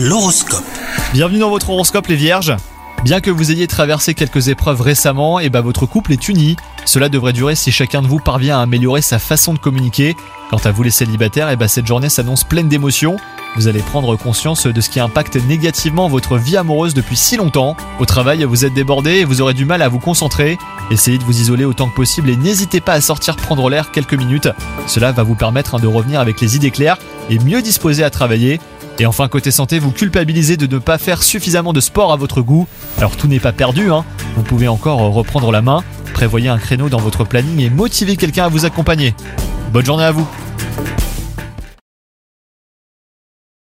L'horoscope. Bienvenue dans votre horoscope les vierges. Bien que vous ayez traversé quelques épreuves récemment, et bah votre couple est uni. Cela devrait durer si chacun de vous parvient à améliorer sa façon de communiquer. Quant à vous les célibataires, et bah cette journée s'annonce pleine d'émotions. Vous allez prendre conscience de ce qui impacte négativement votre vie amoureuse depuis si longtemps. Au travail, vous êtes débordé et vous aurez du mal à vous concentrer. Essayez de vous isoler autant que possible et n'hésitez pas à sortir prendre l'air quelques minutes. Cela va vous permettre hein, de revenir avec les idées claires et mieux disposé à travailler. Et enfin, côté santé, vous culpabilisez de ne pas faire suffisamment de sport à votre goût. Alors tout n'est pas perdu, hein. vous pouvez encore reprendre la main, prévoyez un créneau dans votre planning et motivez quelqu'un à vous accompagner. Bonne journée à vous